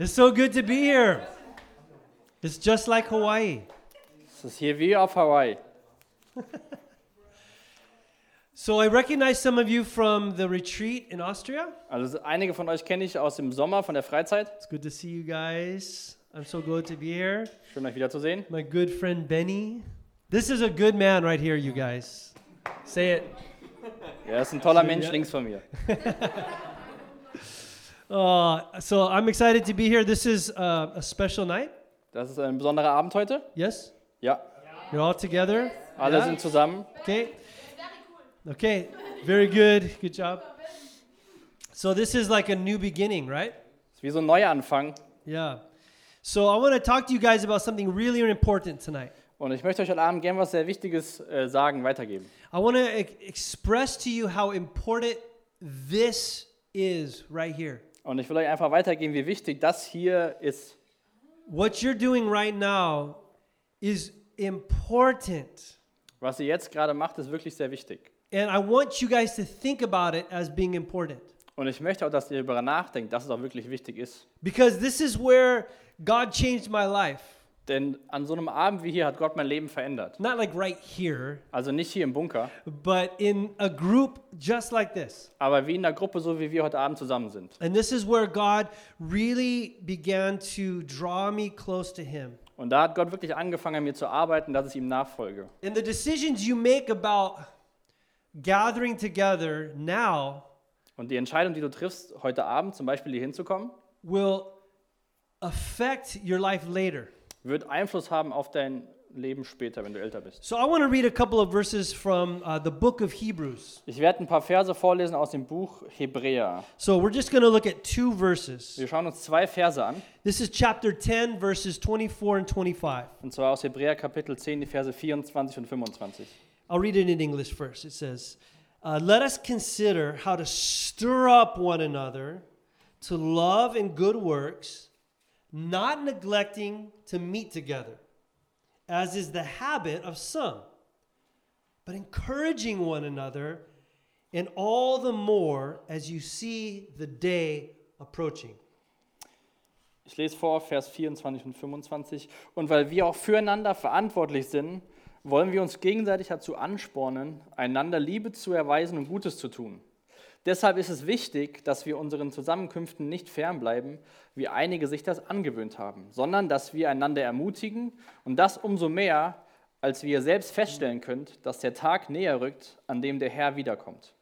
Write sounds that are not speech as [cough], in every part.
It's so good to be here. It's just like Hawaii. Es ist hier wie auf Hawaii. [laughs] So I recognize some of you from the retreat in Austria. Also einige von euch kenne ich aus dem Sommer von der Freizeit. It's good to see you guys. I'm so glad to be here. Schön euch wiederzusehen. My good friend Benny. This is a good man right here, you guys. Say it. Er ist ein toller Mensch links von mir. [laughs] Uh, so I'm excited to be here. This is uh, a special night. Das ist ein besonderer Abend heute. Yes? Ja, You're all together? alle Yeah? sind zusammen. Okay. Okay. Very good. Good job. So this is like a new beginning, right? ist wie so ein Neuanfang. Yeah. So I want to talk to you guys about something really important tonight. Und ich möchte euch heute Abend gern was sehr Wichtiges äh, sagen, weitergeben. I want to express to you how important this is right here. Und ich will euch einfach weitergeben, wie wichtig das hier ist. What you're doing right now is important. Was ihr jetzt gerade macht, ist wirklich sehr wichtig. And I want you guys to think about it as being important. Und ich möchte auch, dass ihr darüber nachdenkt, dass es auch wirklich wichtig ist. Because this is where God changed my life. Denn an so einem Abend wie hier hat Gott mein Leben verändert. Not like right here, Also nicht hier im Bunker, but in a group just like this. aber wie in der Gruppe, so wie wir heute Abend zusammen sind. And this is where God really began to draw me close to Him. Und da hat Gott wirklich angefangen, an mir zu arbeiten, dass ich ihm nachfolge. And the decisions you make about gathering together now Und die Entscheidung, die du triffst, heute Abend zum Beispiel hier hinzukommen, will affect your life later. Wird Einfluss haben auf dein Leben später, wenn du älter bist. So I want to read a couple of verses from uh, the book of Hebrews. Ich werde ein paar Verse vorlesen aus dem Buch Hebräer. So we're just going to look at two verses. Wir schauen uns zwei Verse an, This is chapter 10, verses 24 and 25. und zwar aus Hebräer Kapitel 10, die Verse 24 und 25. I'll read it in English first. It says, uh, Let us consider how to stir up one another to love and good works, not neglecting to meet together, as is the habit of some, but encouraging one another, and all the more as you see the day approaching. Ich lese vor, Vers 24 und 25. Und weil wir auch füreinander verantwortlich sind, wollen wir uns gegenseitig dazu anspornen, einander Liebe zu erweisen und Gutes zu tun. Deshalb ist es wichtig, dass wir unseren Zusammenkünften nicht fernbleiben, wie einige sich das angewöhnt haben, sondern dass wir einander ermutigen und das umso mehr, als wir selbst feststellen könnt, dass der Tag näher rückt, an dem der Herr wiederkommt.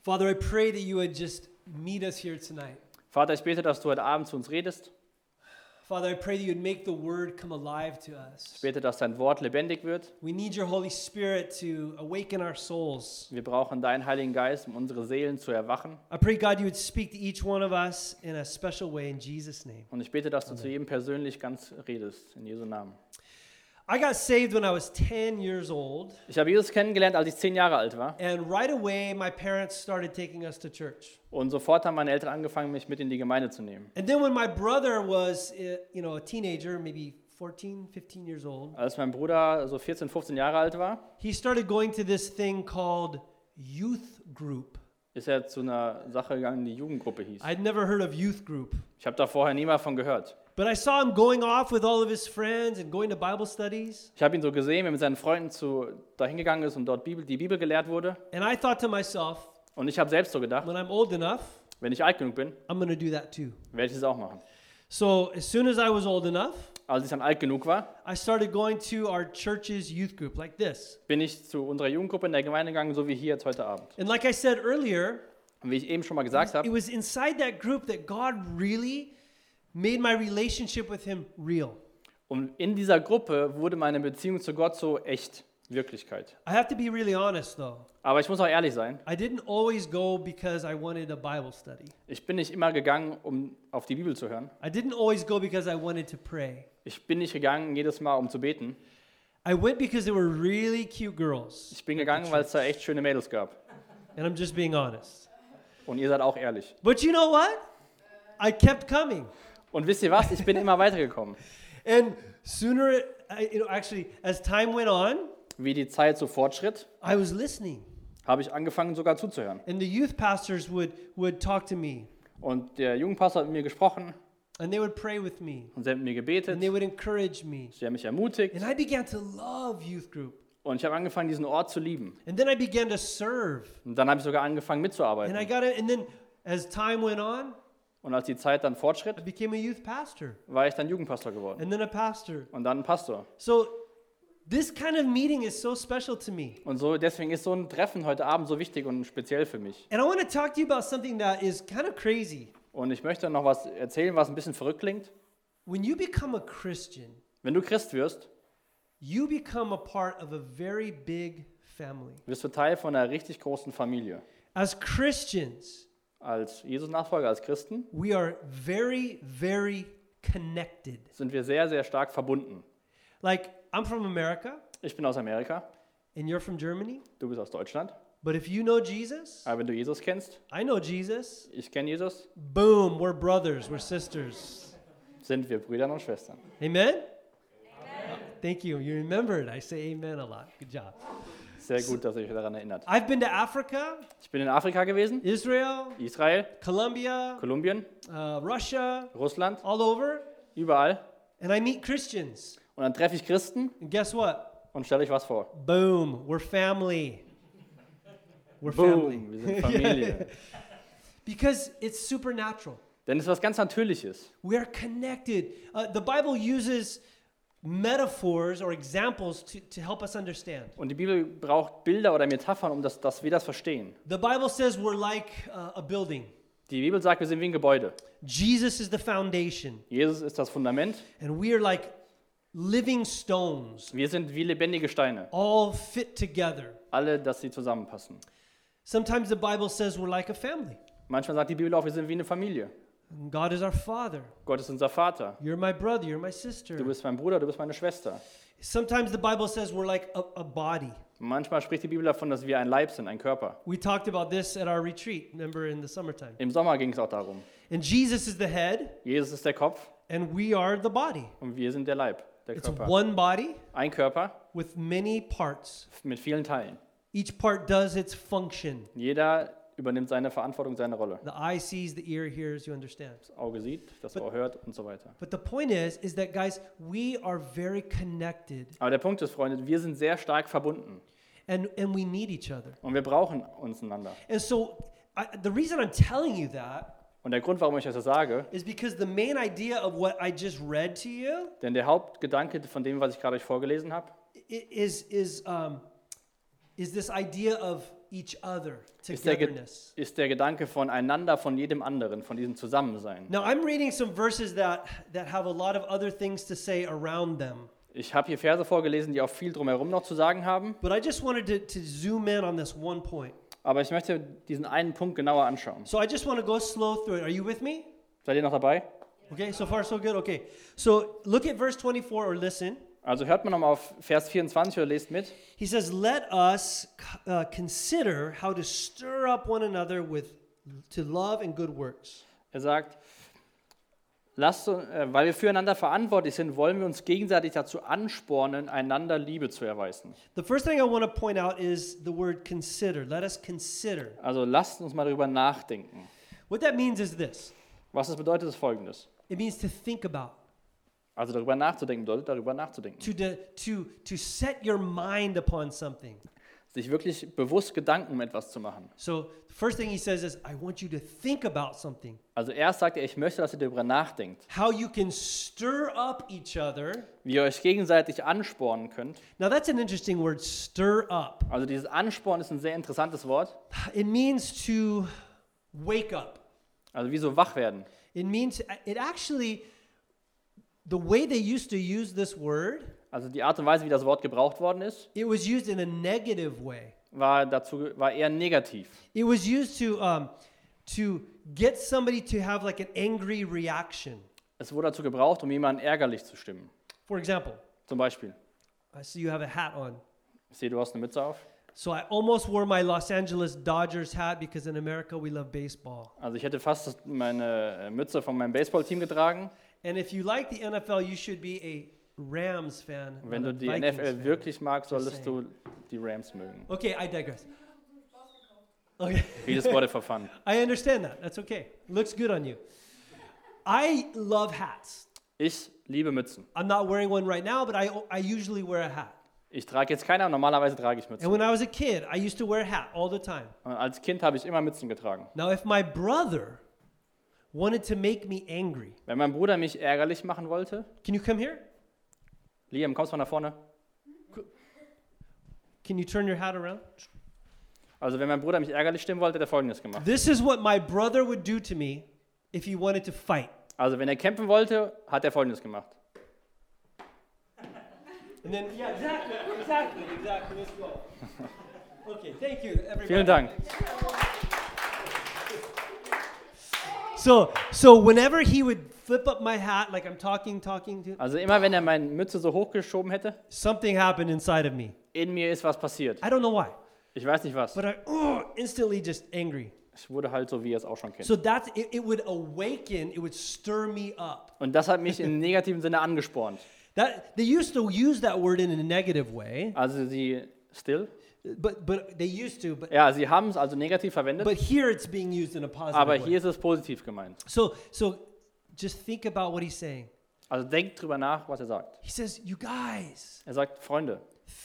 Father, I pray that you would just meet us here tonight. Vater, ich bete, dass du heute Abend zu uns redest. Father, I pray that you would make the word come alive to us. Ich bete, dass dein Wort lebendig wird. We need your Holy Spirit to awaken our souls. Wir brauchen deinen Heiligen Geist, um unsere Seelen zu erwachen. I pray, God, you would speak to each one of us in a special way in Jesus' name. Und ich bete, dass du zu jedem persönlich ganz redest, in Jesu Namen. I got saved when I was 10 years old, Ich habe Jesus kennengelernt, als ich zehn Jahre alt war. and right away, my parents started taking us to church. Und sofort haben meine Eltern angefangen, mich mit in die Gemeinde zu nehmen. And then when my brother was, uh, you know, a teenager, maybe 14, 15 years old, Als mein Bruder so 14, 15 Jahre alt war, he started going to this thing called youth group. Ist er zu einer Sache gegangen, die Jugendgruppe hieß. I'd never heard of youth group. Ich habe da vorher nie mal von gehört. But I saw him going off with all of his friends and going to Bible studies. Ich habe ihn so gesehen, wie er mit seinen Freunden zu, dahin gegangen ist und dort Bibel, die Bibel gelehrt wurde. And I thought to myself, Und ich habe selbst so gedacht, when I'm old enough, wenn ich alt genug bin, I'm to do that too. werde ich es auch machen. So as soon as I was old enough, Als ich dann alt genug war, I started going to our church's youth group like this. bin ich zu unserer Jugendgruppe in der Gemeinde gegangen, so wie hier jetzt heute Abend. And like I said earlier, Und wie ich eben schon mal gesagt habe, it was inside that group that God really made my relationship with Him real. Und in dieser Gruppe wurde meine Beziehung zu Gott so echt Wirklichkeit. I have to be really honest though. Aber ich muss auch ehrlich sein, I didn't always go because I wanted a Bible study. ich bin nicht immer gegangen, um auf die Bibel zu hören. I didn't always go because I wanted to pray. Ich bin nicht gegangen jedes Mal, um zu beten. I went because there were really cute girls. Ich bin gegangen, weil es da echt schöne Mädels gab. And I'm just being honest. Und ihr seid auch ehrlich. But you know what? I kept coming. Und wisst ihr was? Ich bin immer [laughs] weitergekommen. And sooner, you know, actually, as time went on, Wie die Zeit so fortschritt, I was listening. habe ich angefangen sogar zuzuhören. And the youth pastors would, would talk to me. Und der Jugendpastor hat mit mir gesprochen And they would pray with me. Und sie haben mit mir gebetet, And they would encourage me. sie haben mich ermutigt And I began to love youth group. und ich habe angefangen, diesen Ort zu lieben. And then I began to serve. Und dann habe ich sogar angefangen And I mitzuarbeiten. got it. And then as time went on, Und als die Zeit dann I fortschritt, became a youth pastor war ich dann Jugendpastor geworden and then a pastor. und dann ein Pastor. So this kind of meeting is so special to me. Und so deswegen ist so ein Treffen heute Abend so wichtig und speziell für mich. And I want to talk to you about something that is kind of crazy. Und ich möchte noch was erzählen, was ein bisschen verrückt klingt. When you become a Christian, Wenn du Christ wirst, you become a part of a very big family. wirst du Teil von einer richtig großen Familie. As Christians, Als Jesus-Nachfolger, als Christen we are very, very connected. sind wir sehr, sehr stark verbunden. Like, I'm from America Ich bin aus Amerika, and you're from Germany, du bist aus Deutschland. but if you know Jesus, Aber wenn du Jesus kennst, I know Jesus, ich kenne Jesus, boom, we're brothers, we're sisters. sind wir Brüder und Schwestern. Amen? Thank you. You remembered. I say amen a lot. Good job. Sehr gut, dass ihr euch daran erinnert. I've been to Africa, Ich bin in Afrika gewesen, Israel, Israel, Colombia, Kolumbien, uh, Russia, Russland, all over, überall. and I meet Christians. Und dann treffe ich Christen And guess what? und stelle euch was vor. Boom, we're family. We're Boom, family. wir sind Familie. [laughs] Because it's supernatural. Denn es ist was ganz Natürliches. We are connected. Uh, the Bible uses metaphors or examples to, to help us understand. Und die Bibel braucht Bilder oder Metaphern, um das, dass wir das verstehen. The Bible says we're like uh, a building. Die Bibel sagt, wir sind wie ein Gebäude. Jesus is the foundation, Jesus ist das Fundament. and we are like living stones, Wir sind wie lebendige Steine. all fit together. Alle, dass sie zusammenpassen. Sometimes the Bible says we're like a family. Manchmal sagt die Bibel auch, wir sind wie eine Familie. And God is our Father. Gott ist unser Vater. You're my brother. You're my sister. Du bist mein Bruder, du bist meine Schwester. Sometimes the Bible says we're like a, a body. Manchmal spricht die Bibel davon, dass wir ein Leib sind, ein Körper. We talked about this at our retreat, remember in the summertime. Im Sommer ging es auch darum. And Jesus is the head, Jesus ist der Kopf and we are the body. und wir sind der Leib, der It's Körper. one body Ein Körper with many parts. mit vielen Teilen. Each part does its function. Jeder übernimmt seine Verantwortung, seine Rolle. The eye sees, the ear hears, you understand. Das Auge sieht, das But- Ohr hört und so weiter. But the point is, is that guys, we are very connected Aber der Punkt ist, Freunde, wir sind sehr stark verbunden and, and we need each other. und wir brauchen uns einander. And so I, the reason I'm telling you that Und der Grund, warum ich das so sage, is because the main idea of what I just read to you denn der Hauptgedanke von dem, was ich gerade euch vorgelesen habe, is, is, um, is this idea of each other, ist der, togetherness. ist der Gedanke voneinander, von jedem anderen, von diesem Zusammensein. Now, I'm reading some verses that, that have a lot of other things to say around them. Ich habe hier Verse vorgelesen, die auch viel drumherum noch zu sagen haben, But I just wanted to, to zoom in on this one point. Aber ich möchte diesen einen Punkt genauer anschauen. So I just want to go slow through it. Are you with me? Seid ihr noch dabei? Okay, so far so good. Okay. So look at verse 24 or listen. Also hört man nochmal auf Vers 24 oder lest mit. He says, Let us uh, consider how to stir up one another with to love and good works. Er sagt, lasst, äh, weil wir füreinander verantwortlich sind, wollen wir uns gegenseitig dazu anspornen, einander Liebe zu erweisen. The first thing I want to point out is the word consider. Let us consider. Also lasst uns mal darüber nachdenken. What that means is this Was das bedeutet, ist folgendes. it means to think about, Also darüber nachzudenken bedeutet, darüber nachzudenken. to, de, to, to set your mind upon something. Sich wirklich bewusst Gedanken um etwas zu machen. So, the first thing he says is, I want you to think about something. Also erst sagt er, ich möchte, dass ihr darüber nachdenkt, How you can stir up each other. wie ihr euch gegenseitig anspornen könnt. Now, that's an interesting word, stir up. Also dieses Ansporn ist ein sehr interessantes Wort. It means to wake up. Also wie so wach werden. It means, it actually, the way they used to use this word, Also die Art und Weise, wie das Wort gebraucht worden ist, it was used in a negative way. war, dazu, war eher negativ. It was used to, um, to get somebody to have like an angry reaction. Es wurde dazu gebraucht, um jemanden ärgerlich zu stimmen. For example, Zum Beispiel, I see you have a hat on. ich sehe, du hast eine Mütze auf. So I almost wore my Los Angeles Dodgers hat because in America we love baseball. Also ich hätte fast das- meine äh, Mütze von meinem Baseballteam getragen. And if you like the NFL, you should be a Rams fan. Wenn du die NFL wirklich magst, Just solltest du die Rams mögen. Okay, I digress. Okay, Vieles wurde for fun. [laughs] I understand that. That's okay. Looks good on you. I love hats. Ich liebe Mützen. I'm not wearing one right now, but I, I usually wear a hat. Ich trage jetzt keine, normalerweise trage ich Mützen. And when I was a kid, I used to wear a hat all the time. Und als Kind habe ich immer Mützen getragen. Now, if my brother wanted to make me angry, Wenn mein Bruder mich ärgerlich machen wollte, can you come here? Liam, kommst du mal nach vorne? Can you turn your hat around? Also wenn mein Bruder mich ärgerlich stimmen wollte, hat er folgendes gemacht. This is what my brother would do to me if he wanted to fight. Also wenn er kämpfen wollte, hat er folgendes gemacht. And then, yeah, exactly, exactly, exactly. Let's go. Okay, thank you, everybody. Vielen Dank. So, so whenever he would flip up my hat, like I'm talking, talking to, Also immer wenn er meine Mütze so hochgeschoben hätte, something happened inside of me. in mir ist was passiert. I don't know why, Ich weiß nicht was. but I oh, instantly just angry. Ich wurde halt so, wie ihr es auch schon kennt. So that's it, it would awaken, it would stir me up. Und das hat mich im [laughs] negativen Sinne angespornt. That they used to use that word in a negative way, Also sie still? But but they used to, but Ja, sie haben es also negativ verwendet, but here it's being used in a positive aber way. hier ist es positiv gemeint. So so just think about what he's saying. Also denkt drüber nach, was er sagt. He says, "You guys, Er sagt, Freunde,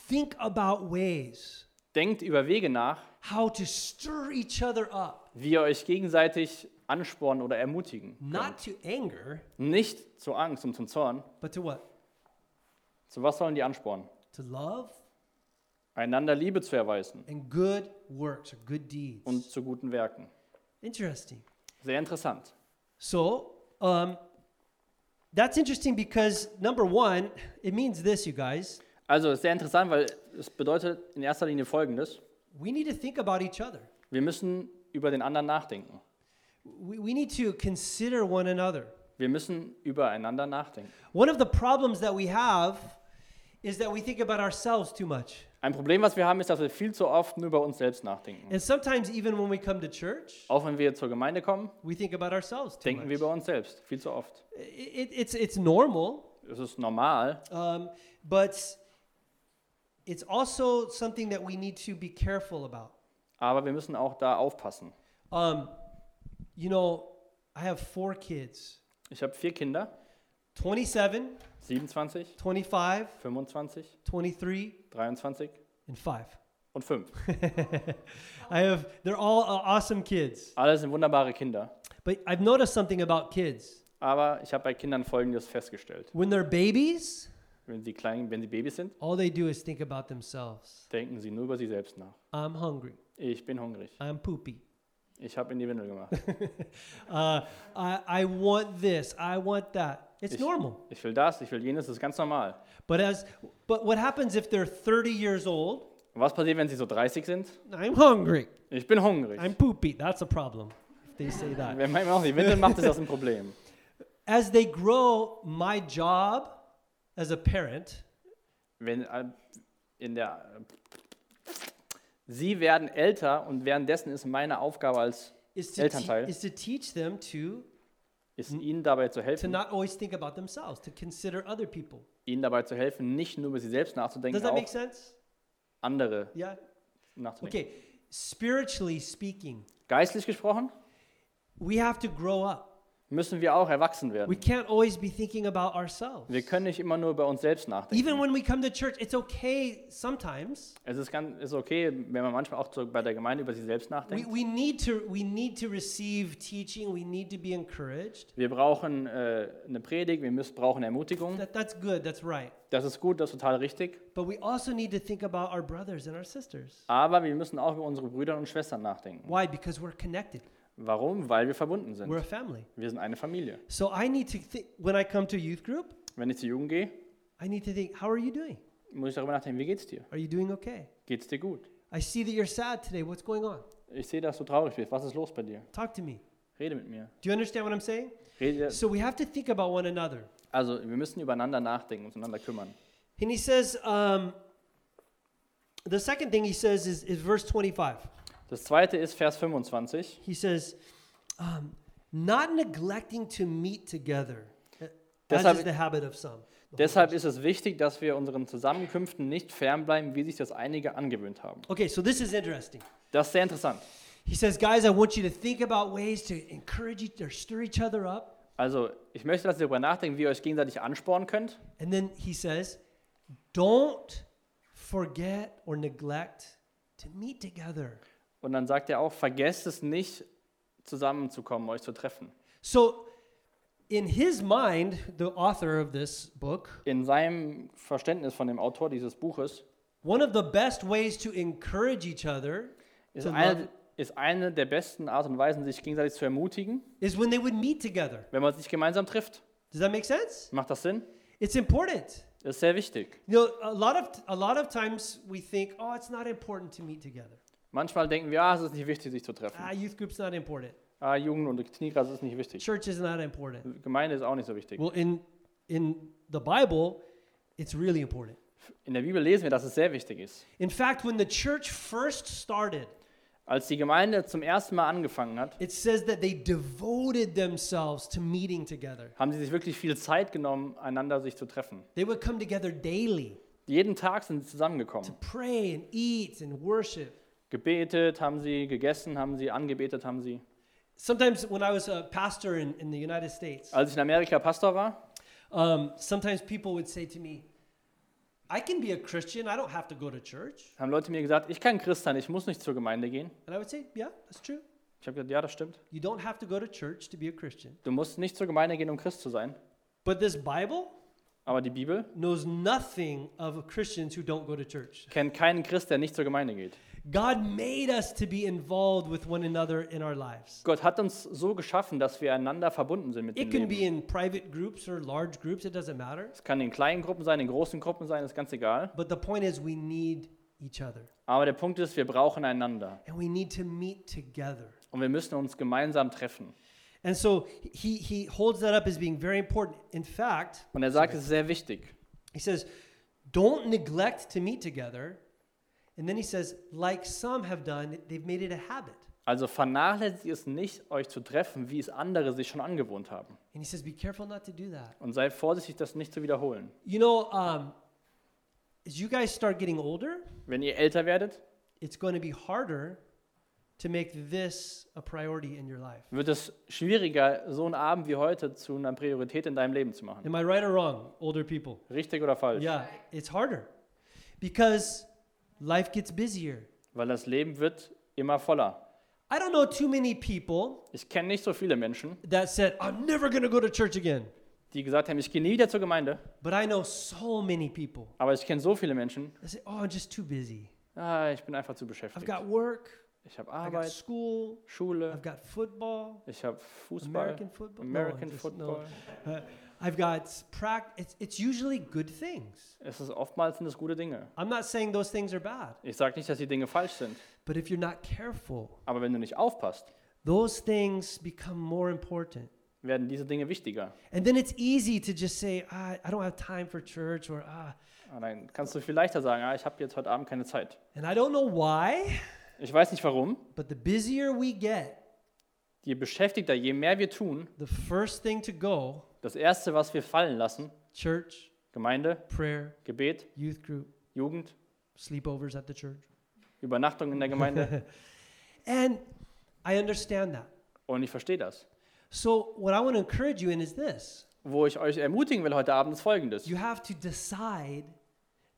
think about ways denkt über Wege nach, how to stir each other up, wie ihr euch gegenseitig anspornen oder ermutigen. not to anger, Nicht zu Angst und zum Zorn. but to what? Zu was sollen die anspornen? To love Einander Liebe zu erweisen and good works or good deeds." und zu guten Werken. Interesting. Sehr interessant. So, um, that's interesting because number one, it means this, you guys. Also ist sehr interessant, weil es bedeutet in erster Linie Folgendes. We need to think about each other. Wir müssen über den anderen nachdenken. We, we need to consider one another. Wir müssen übereinander nachdenken. One of the problems that we have is that we think about ourselves too much. Ein Problem, was wir haben, ist, dass wir viel zu oft nur über uns selbst nachdenken. And sometimes, even when we come to church, Auch wenn wir zur Gemeinde kommen, we think about ourselves too denken wir much. über uns selbst viel zu oft. It, it's, it's normal, Es ist normal, um, but it's also something that we need to be careful about. aber wir müssen auch da aufpassen. Um, you know, I have four kids Ich habe vier Kinder, 27, 27, 25, 25, 23, 23 and 5. und 5. [laughs] I have, they're all uh, awesome kids. Alle sind wunderbare Kinder. But I've noticed something about kids. Aber ich habe bei Kindern Folgendes festgestellt. When they're babies, Wenn sie klein, wenn sie Babys sind, all they do is think about themselves. denken sie nur über sie selbst nach. I'm hungry. Ich bin hungrig. I'm poopy. Ich habe in die Windel gemacht. [laughs] Uh, I, I want this. I want that. It's Ich- normal. Ich will das, ich will jenes, das ist ganz normal. But as but what happens if they're 30 years old? Was passiert, wenn sie so 30 sind? I'm hungry. Ich bin hungrig. I'm poopy. That's a problem. If they say that. Wenn man noch die Windel macht, ist das ein Problem. [laughs] As they grow, my job as a parent Wenn äh, in der Sie werden älter und währenddessen ist meine Aufgabe als is Elternteil. te- is to teach them to ist ihnen dabei zu to helfen, not always think about themselves, to consider other people. ihnen dabei zu helfen, nicht nur über sie selbst Does nachzudenken, that make auch sense? andere Yeah. nachzudenken. Okay. Spiritually speaking, Geistlich gesprochen we have to grow up. Müssen wir auch erwachsen We werden. can't always be thinking about ourselves. Wir können nicht immer nur über uns selbst Even nachdenken. when we come to church, it's okay sometimes. Es ist, ganz, ist okay, wenn man manchmal auch bei der Gemeinde über sich selbst We, nachdenkt. we, need to, we need to receive teaching, we need to be encouraged. Wir brauchen äh, eine Predigt, wir müssen, brauchen Ermutigung. That, that's good, that's right. Das ist gut, das ist total richtig. But we also need to think about our brothers and our sisters. Aber wir müssen auch über unsere Brüder und Schwestern nachdenken. Why? Because we're connected, Warum? Weil wir verbunden sind. we're a family. Wir sind eine Familie. So I need to think, when I come to youth group, Wenn ich zur Jugend gehe, I need to think, how are you doing? muss ich darüber nachdenken, wie geht's dir? Are you doing okay? Geht's dir gut? I see that you're sad today. What's going on? Ich sehe, dass du traurig bist. Was ist los bei dir? Talk to me. Rede mit mir. Do you understand what I'm saying? Rede. So we have to think about one another. Also, wir müssen übereinander nachdenken, uns einander kümmern. And he says, um, the second thing he says is, is verse 25. Das zweite ist Vers 25. He says, um, not neglecting to meet together, uh, as Deshalb- is the habit of some. Deshalb ist es wichtig, dass wir unseren Zusammenkünften nicht fernbleiben, wie sich das einige angewöhnt haben. Okay, so this is interesting. Das ist sehr interessant. He says, guys, I want you to think about ways to encourage each or stir each other up. Also, ich möchte, dass ihr darüber nachdenkt, wie ihr euch gegenseitig anspornen könnt. And then he says, don't forget or neglect to meet together. Und dann sagt er auch, vergesst es nicht, zusammenzukommen, euch zu treffen. So, in his mind, the author of this book, In seinem Verständnis von dem Autor dieses Buches one of the best ways to encourage each other ist to love eine, ist eine der besten Art und Weisen, sich gegenseitig zu ermutigen, is when they would meet together. wenn man sich gemeinsam trifft. Does that make sense? Macht das Sinn? It's important. Das ist sehr wichtig. You know, a lot of a lot of times we think, oh, it's not important to meet together. Manchmal denken wir, ah, es ist nicht wichtig, sich zu treffen. Ah, youth group's not important. Ah, Jugend- und Kniegras ist nicht wichtig. Church is not important. Gemeinde ist auch nicht so wichtig. Well, in in the Bible, it's really important. In der Bibel lesen wir, dass es sehr wichtig ist. In fact, when the church first started, Als die Gemeinde zum ersten Mal angefangen hat, it says that they devoted themselves to meeting together. haben sie sich wirklich viel Zeit genommen, einander sich zu treffen. They would come together daily Jeden Tag sind sie to zusammengekommen. pray and eat and worship. Gebetet haben sie, gegessen haben sie, angebetet haben sie. Sometimes when I was a pastor in, in the United States, Als ich in Amerika Pastor war, um, sometimes people would say to me, I can be a Christian, I don't have to go to church. haben Leute mir gesagt, ich kann Christ sein, ich muss nicht zur Gemeinde gehen. And I would say, yeah, that's true. Ich habe gesagt, ja, das stimmt. You don't have to go to church to be a Christian. Du musst nicht zur Gemeinde gehen, um Christ zu sein. But this Bible Aber die Bibel knows nothing of Christians who don't go to church. kennt keinen Christ, der nicht zur Gemeinde geht. God made us to be involved with one another in our lives. Gott hat uns so geschaffen, dass wir einander verbunden sind mit dem It can Leben. be in private groups or large groups, it doesn't matter. Es kann in kleinen Gruppen sein, in großen Gruppen sein, ist ganz egal. But the point is, we need each other Aber der Punkt ist, wir brauchen einander. and we need to meet together. Und wir müssen uns gemeinsam treffen. And so he, he holds that up as being very important. In fact, Und er sagt, es ist sehr wichtig. he says, don't neglect to meet together. And then he says, like some have done, they've made it a habit. Also vernachlässigt es nicht, euch zu treffen, wie es andere sich schon angewohnt haben. And he says, be careful not to do that. Und seid vorsichtig, das nicht zu wiederholen. You know, um, as you guys start getting older, Wenn ihr älter werdet, it's going to be harder to make this a priority in your life. wird es schwieriger, so einen Abend wie heute zu einer Priorität in deinem Leben zu machen. Am I right or wrong, older people? Richtig oder falsch? Yeah, it's harder because life gets busier. Weil das Leben wird immer voller. I don't know too many people Ich kenne nicht so viele Menschen, that said, I'm never to go to church again. die gesagt haben, ich gehe nie wieder zur Gemeinde. But I know so many people Aber ich kenne so viele Menschen, that say, oh, I'm just too busy. ah, ich bin einfach zu I've beschäftigt. got work, Ich habe Arbeit, school, Schule, I've got football, ich habe Fußball, American football. American no, just- Football. no. I've got prac. It's, it's usually good things. Es ist oftmals sind es gute Dinge. I'm not saying those things are bad, Ich sage nicht, dass die Dinge falsch sind, but if you're not careful, aber wenn du nicht aufpasst, those things become more important. werden diese Dinge wichtiger. And then it's easy to just say, ah, I don't have time for church, or ah. Und dann kannst du viel leichter sagen, ah, ich habe jetzt heute Abend keine Zeit. And I don't know why, Ich weiß nicht warum. but the busier we get, Je beschäftigter, je mehr wir tun, the first thing to go, das Erste, was wir fallen lassen, church, Gemeinde, prayer, Gebet, youth group, Jugend, sleepovers at the church. Übernachtung in der Gemeinde. [laughs] And I understand that. Und ich verstehe das. So, what I want to encourage you in is this Wo ich euch ermutigen will heute Abend ist folgendes. you have to decide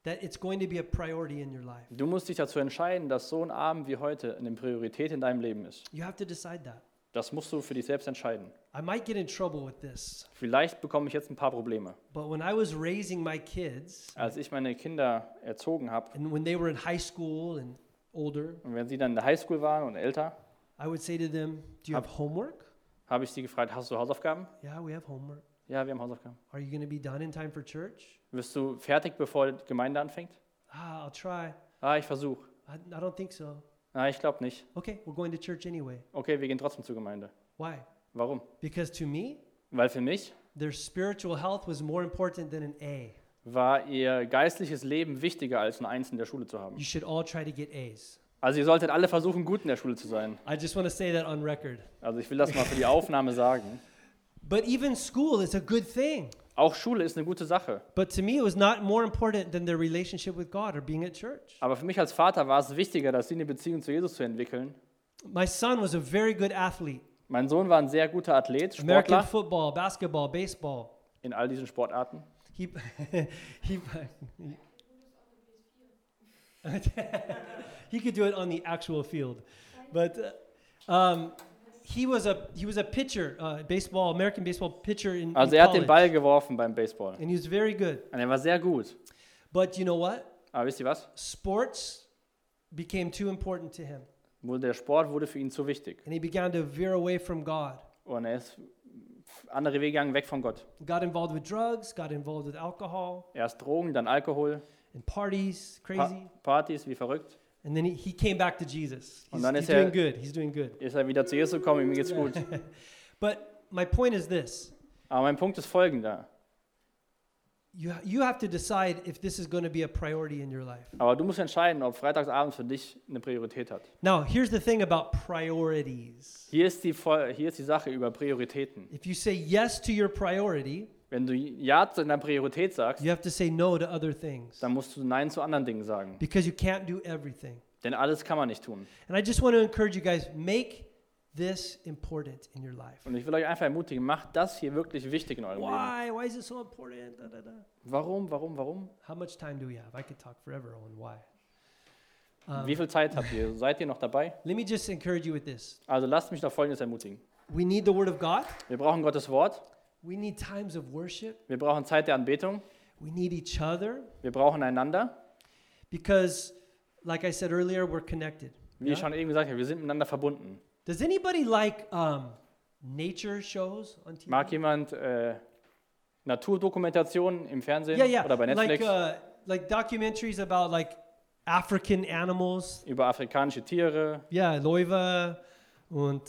that it's going to be a priority in your life. Du musst dich dazu entscheiden, dass so ein Abend wie heute eine Priorität in deinem Leben ist. You have to decide that. Das musst du für dich selbst entscheiden. I might get in trouble with this, Vielleicht bekomme ich jetzt ein paar Probleme. but when I was raising my kids, Als ich meine Kinder erzogen habe and when they were in high school and older, und wenn sie dann in der Highschool waren und älter, I would say to them, Do you have homework? habe ich sie gefragt, hast du Hausaufgaben? Yeah, we have homework. Ja, wir haben Hausaufgaben. Are you going to be done in time for church? Wirst du fertig, bevor die Gemeinde anfängt? Ah, I'll try. Ah, ich versuche. I, I don't think so. Ah, ich glaube nicht. Okay, we're going to church anyway. Okay, wir gehen trotzdem zur Gemeinde. Why? Warum? Because to me, Weil für mich their spiritual health was more important than an A. war ihr geistliches Leben wichtiger, als ein Eins in der Schule zu haben. You should all try to get A's. Also ihr solltet alle versuchen, gut in der Schule zu sein. I just want to say that on record. Also ich will das mal für die [laughs] Aufnahme sagen. But even school is a good thing. Auch Schule ist eine gute Sache. But to me, it was not more important than their relationship with God or being at church. Aber für mich als Vater war es wichtiger, dass sie eine Beziehung zu Jesus zu entwickeln. My son was a very good athlete. Mein Sohn war ein sehr guter Athlet, American Sportler football, basketball, baseball. in all diesen Sportarten. He, [laughs] he, [laughs] he could do it on the actual field, but uh, um, he was a he was a pitcher, uh, baseball, American baseball pitcher in, in Also er hat den college, Ball geworfen beim Baseball. and he was very good. Und er war sehr gut. But you know what? Aber wisst ihr was? Sports became too important to him, Wurde der Sport wurde für ihn zu wichtig. and he began to veer away from God. Und er ist andere Wege gegangen, weg von Gott. Got involved with drugs, got involved with alcohol Erst Drogen, dann Alkohol, and parties, pa crazy, Partys, wie verrückt. And then he, he came back to Jesus. He's, he's er- doing good. He's doing good. Ist er wieder zu Jesus gekommen, ihm geht's gut. [laughs] But my point is this: Aber mein Punkt ist folgender. you you have to decide if this is going to be a priority in your life. Aber du musst entscheiden, ob Freitagsabend für dich eine Priorität hat. Now, here's the thing about priorities. Hier ist die, hier ist die Sache über Prioritäten. If you say yes to your priority, Wenn du Ja zu deiner Priorität sagst, you have to say no to other things dann musst du Nein zu anderen Dingen sagen. because you can't do everything. Denn alles kann man nicht tun. And I just want to encourage you guys make this important in your life. Und ich will euch einfach ermutigen, macht das hier wirklich wichtig in eurem Leben. Why? Why is it so important? Da, da, da. Warum, warum, warum? How much time do we have? I could talk forever on why. Um, Wie viel Zeit habt ihr? [laughs] Seid ihr noch dabei? let me just encourage you with this. Also lasst mich doch Folgendes ermutigen. We need the Word of God. Wir brauchen Gottes Wort, We need times of worship. wir brauchen Zeit der Anbetung, We need each other wir brauchen einander. because, like I said earlier, we're connected. Wie Ja? ich schon eben gesagt habe, wir sind miteinander verbunden. Does anybody like um, nature shows on TV? Mag jemand äh, Naturdokumentationen im Fernsehen yeah, yeah. oder bei Like, Netflix uh, like documentaries about like African animals. über afrikanische Tiere, Yeah, Loiva und.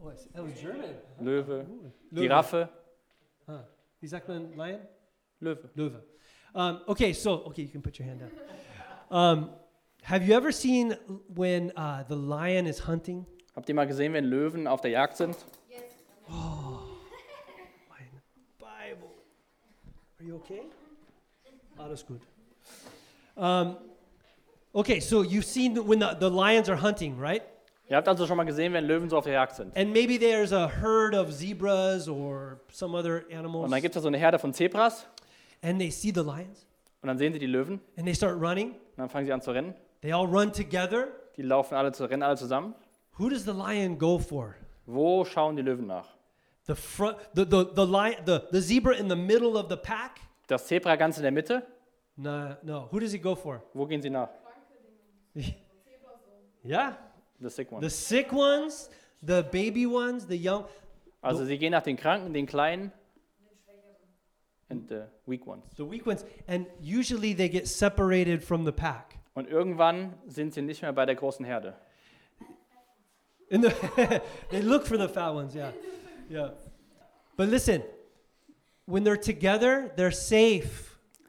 Oh, German. Löwe, Löwe. Giraffe, Huh. Sagt lion? Löwe. Löwe. Um, okay, so, okay, you can put your hand down. Um, have you ever seen when uh, the lion is hunting? Habt ihr mal gesehen, wenn Löwen auf der Jagd sind? Mein Bible. Are you okay? Alles gut. Um, okay, so you've seen when the, the lions are hunting, right? Ihr habt also schon mal gesehen, wenn Löwen so auf der Jagd sind. And maybe there's a herd of zebras or some other Und animals, dann gibt es so eine Herde von Zebras and they see the lions, und dann sehen sie die Löwen und and they start running. dann fangen sie an zu rennen. They all run together. Die laufen alle, zu, rennen alle zusammen. Who does the lion go for? Wo schauen die Löwen nach? The front, the the the lion, the, the zebra in the middle of the pack. Das Zebra ganz in der Mitte? No, no. Who does he go for? Wo gehen sie nach? [laughs] Yeah, The sick one. the sick ones, the baby ones, the young. Also sie gehen nach den Kranken, den Kleinen and the weak ones. The weak ones, and usually they get separated from the pack. Und irgendwann sind sie nicht mehr bei der großen Herde. In the [laughs] they look for the fat ones, yeah. Yeah. But listen, when they're together, they're safe.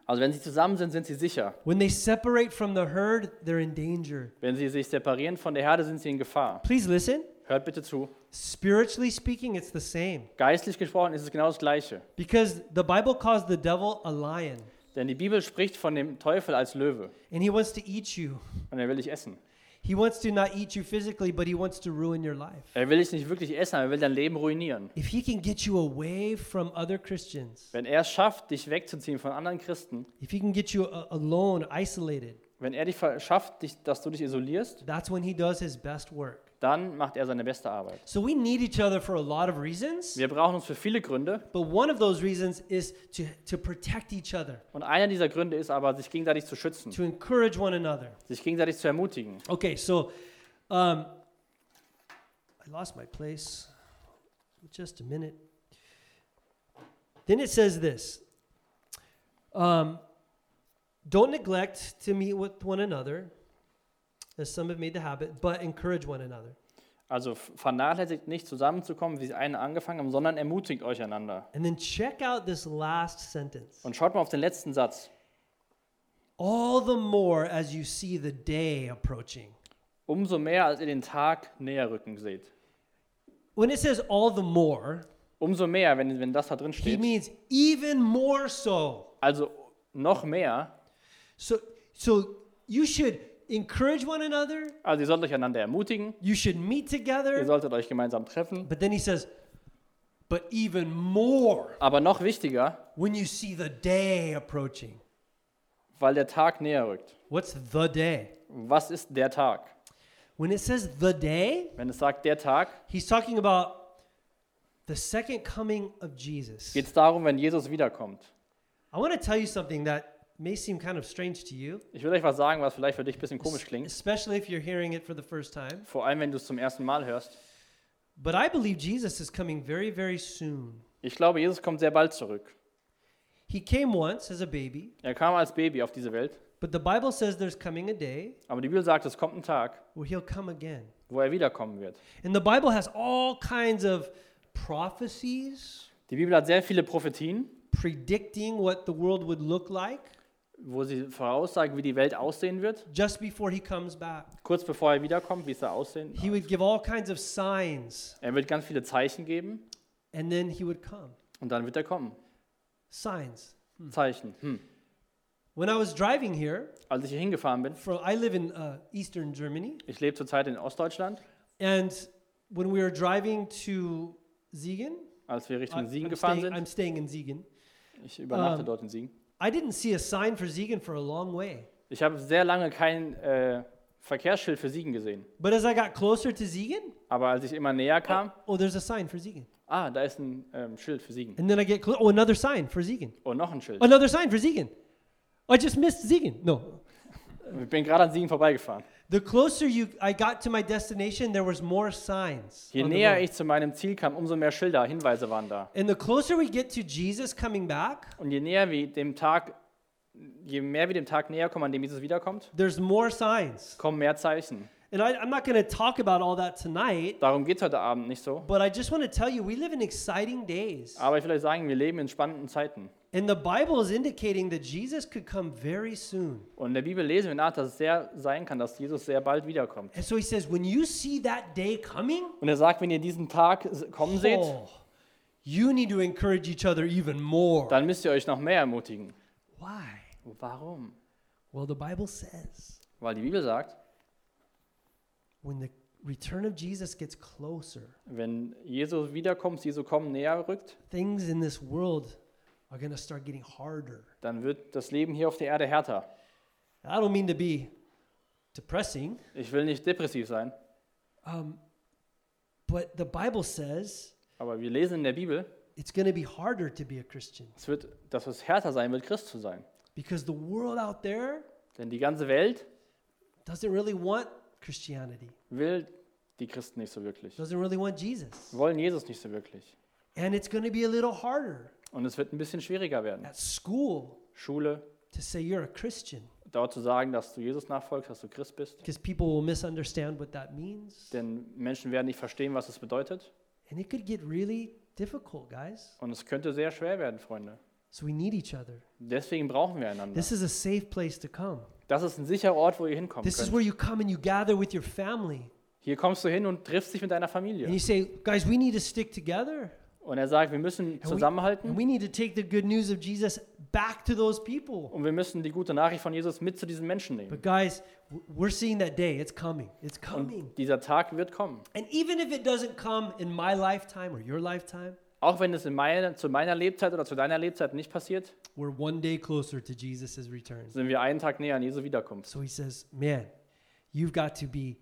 Also wenn sie zusammen sind, sind sie sicher. When they separate from the herd, they're in danger. Wenn sie sich separieren von der Herde, sind sie in Gefahr. Please listen. Hört bitte zu. Spiritually speaking, it's the same. Geistlich gesprochen ist es genau das Gleiche. Because the Bible calls the devil a lion, Denn die Bibel spricht von dem Teufel als Löwe and he wants to eat you. und er will dich essen. He wants to not eat you physically, but he wants to ruin your life. Er will dich nicht wirklich essen, er will dein Leben ruinieren. If he can get you away from other Christians, Wenn er es schafft, dich wegzuziehen von anderen Christen, if he can get you a- alone, isolated, wenn er dich schafft, dich, dass du dich isolierst, that's when he does his best work. Dann macht er seine beste Arbeit. So we need each other for a lot of reasons, Wir brauchen uns für viele Gründe but one of those reasons is to, to protect each other, und einer dieser Gründe ist aber, sich gegenseitig zu schützen, to encourage one another. sich gegenseitig zu ermutigen. Okay, so um, I lost my place. Just a minute. Then it says this um, Don't neglect to meet with one another, as some have made the habit, but encourage one another. Also vernachlässigt nicht zusammenzukommen, wie sie eine angefangen haben, sondern ermutigt euch einander. And then check out this last sentence. Und schaut mal auf den letzten Satz. All the more as you see the day approaching. Umso mehr, als ihr den Tag näher rücken seht. When it says all the more, Umso mehr, wenn, wenn das da drin he steht. means even more so. Also noch mehr. So, so you should encourage one another. Also ihr sollt euch einander ermutigen, You should meet ihr together. solltet euch gemeinsam treffen. But then he says, but even more Aber noch wichtiger, when you see the day approaching. weil der Tag näher rückt. What's the day? Was ist der Tag? When it says the day, Wenn es sagt der Tag, he's talking about the second coming of Jesus. geht es darum, wenn Jesus wiederkommt. I want to tell you something that may seem kind of strange to you, Ich will euch was sagen, was vielleicht für dich ein bisschen komisch klingt. especially if you're hearing it for the first time. Vor allem, wenn du es zum ersten Mal hörst. But I believe Jesus is coming very, very soon. Ich glaube, Jesus kommt sehr bald zurück. He came once as a baby, Er kam als Baby auf diese Welt, but the Bible says there's coming a day aber die Bibel sagt, es kommt ein Tag, where he'll come again. wo er wiederkommen wird. And the Bible has all kinds of prophecies Die Bibel hat sehr viele Prophetien, predicting what the world would look like wo sie voraussagen, wie die Welt aussehen wird, just before he comes back. kurz bevor er wiederkommt, wie es da aussehen He would give all kinds of signs Er wird ganz viele Zeichen geben and then he would come. und dann wird er kommen. Signs. Zeichen. Hm. When I was driving here, Als ich hier hingefahren bin, from I live in uh, eastern Germany, ich lebe zurzeit in Ostdeutschland, and when we were driving to Siegen, als wir Richtung Siegen I'm, gefahren staying, I'm sind, staying in Siegen. ich übernachte Ähm, dort in Siegen, I didn't see a sign for Siegen for a long way. ich habe sehr lange kein äh, Verkehrsschild für Siegen gesehen. But as I got closer to Siegen, Aber als ich immer näher kam, oh, there's a sign for Siegen. ah, da ist ein ähm, Schild für Siegen. And then I get oh, another sign for Siegen. Und noch ein Schild. Another sign for Siegen. I just missed Siegen. No. Ich bin gerade an Siegen vorbeigefahren. The closer you I got to my destination, there was more signs. Je näher ich zu meinem Ziel kam, umso mehr Schilder, Hinweise waren da. And the closer we get to Jesus coming back, Und je näher wir dem Tag, je mehr wir dem Tag näher kommen, an dem Jesus wiederkommt, there's more signs. kommen mehr Zeichen. And I, I'm not going to talk about all that tonight, Darum geht es heute Abend nicht so. but I just want to tell you we live in exciting days. Aber ich will euch sagen, wir leben in spannenden Zeiten. And the Bible is indicating that Jesus could come very soon. Und in der Bibel lesen wir nach, dass es sehr sein kann, dass Jesus sehr bald wiederkommt. And so he says, when you see that day coming, Und er sagt, wenn ihr diesen Tag kommen seht, oh, you need to encourage each other even more. dann müsst ihr euch noch mehr ermutigen. Why? Warum? Well, the Bible says Weil die Bibel sagt, when the return of Jesus gets closer, wenn Jesus wiederkommt, Jesu kommen näher rückt, things in this world dann wird das Leben hier auf der Erde härter. I don't mean to be depressing, Ich will nicht depressiv sein, um, but the Bible says aber wir lesen in der Bibel, it's going to be harder to be a Christian es wird, dass es härter sein wird, Christ zu sein. because the world out there Denn die ganze Welt doesn't really want Christianity, will die Christen nicht so wirklich. doesn't really want Jesus. Wollen Jesus nicht so wirklich. And it's going to be a little harder Und es wird ein bisschen schwieriger werden. at school Schule, to say you're a Christian dort zu sagen, dass du Jesus nachfolgst, dass du Christ bist. because people will misunderstand what that means. Denn Menschen werden nicht verstehen, was es bedeutet. And it could get really difficult, guys. Und es könnte sehr schwer werden, Freunde. So we need each other. Deswegen brauchen wir einander. This is a safe place to come. Das ist ein sicherer Ort, wo ihr hinkommen This is könnt. where you come and you gather with your family. Hier kommst du hin und triffst dich mit deiner And Familie. you say, guys, we need to stick together. Und er sagt, wir müssen zusammenhalten we need to take the good news of Jesus back to those people. und wir müssen die gute Nachricht von Jesus mit zu diesen Menschen nehmen. But guys, we're seeing that day. It's coming. It's coming. Und dieser Tag wird kommen. And even if it doesn't come in my lifetime or your lifetime, Auch wenn es in meiner, zu meiner Lebzeit oder zu deiner Lebzeit nicht passiert, we're one day closer to Jesus' return. sind wir einen Tag näher an Jesu Wiederkunft. So he says, man, you've got to be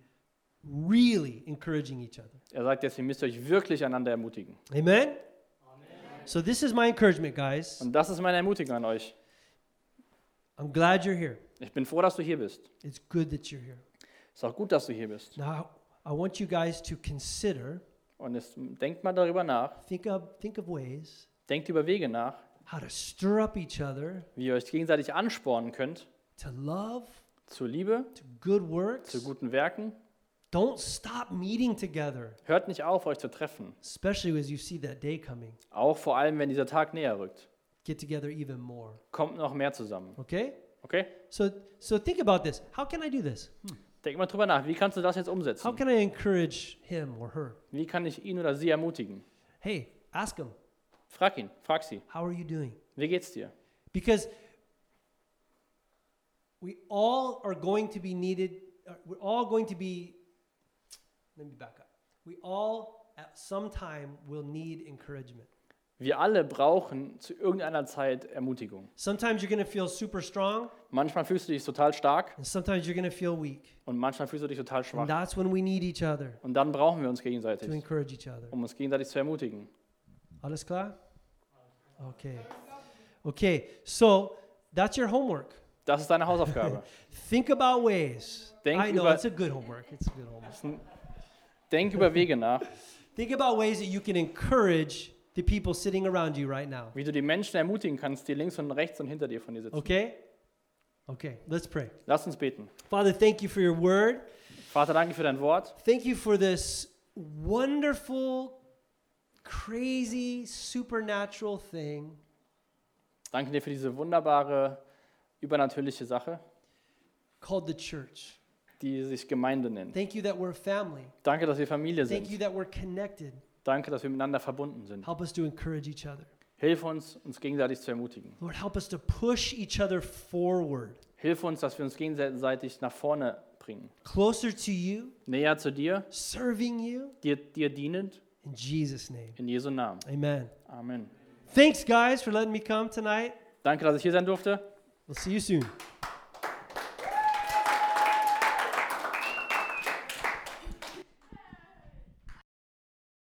really encouraging each other. Er sagt jetzt, ihr müsst euch wirklich einander ermutigen. Amen? So this is my encouragement, guys. Und das ist meine Ermutigung an euch. I'm glad you're here. Ich bin froh, dass du hier bist. It's good that you're here. Es ist auch gut, dass du hier bist. Now, I want you guys to consider, Und es, denkt mal darüber nach, think of, think of ways denkt über Wege nach, how to stir up each other wie ihr euch gegenseitig anspornen könnt to love, zur Liebe, to good works. zu guten Werken. Don't stop meeting together, Hört nicht auf, euch zu treffen. especially as you see that day coming. Auch vor allem, wenn dieser Tag näher rückt. Get together even more. Kommt noch mehr zusammen. Okay? Okay? So, so think about this. How can I do this? Denk mal drüber nach. Wie kannst du das jetzt How umsetzen? can I encourage him or her? Wie kann ich ihn oder sie ermutigen? Hey, ask him, Frag ihn, frag sie. how are you doing? Wie geht's dir? Because we all are going to be needed, uh, we're all going to be, let me back up. We all at some time will need encouragement. Wir alle brauchen zu irgendeiner Zeit Ermutigung. Sometimes you're to feel super strong, Manchmal fühlst du dich total stark and sometimes you're to feel weak. und manchmal fühlst du dich total And schwach. that's when we need each other Und dann brauchen wir uns to gegenseitig, encourage each other. um uns gegenseitig zu ermutigen. Alles klar? Okay. Okay, so that's your homework. Das ist deine Hausaufgabe. [laughs] Think about ways. Denk I know über- it's a good homework. It's a good homework. Denk über Wege nach, [laughs] Think about ways that you can encourage the people sitting around you right now. wie du die Menschen ermutigen kannst, die links und rechts und hinter dir von dir sitzen. Okay? Okay, let's pray. Lass uns beten. Father, thank you for your word. Vater, danke für dein Wort. Thank you for this wonderful, crazy, supernatural thing Danke dir für diese wunderbare, übernatürliche Sache, called the church. Die sich Gemeinde nennt. Thank you that we're a family. Danke, dass wir Familie Thank you sind. that we're connected. Danke, dass wir miteinander verbunden sind. Help us to encourage each other. Hilf uns, uns gegenseitig zu ermutigen. Lord, help us to push each other forward, Hilf uns, dass wir uns gegenseitig nach vorne bringen. closer to you, Näher zu dir, serving you. dir, dir dienend, In Jesus' name, in Jesu Namen. amen. Amen. Thanks, guys, for letting me come tonight. Danke, dass ich hier sein durfte. We'll see you soon.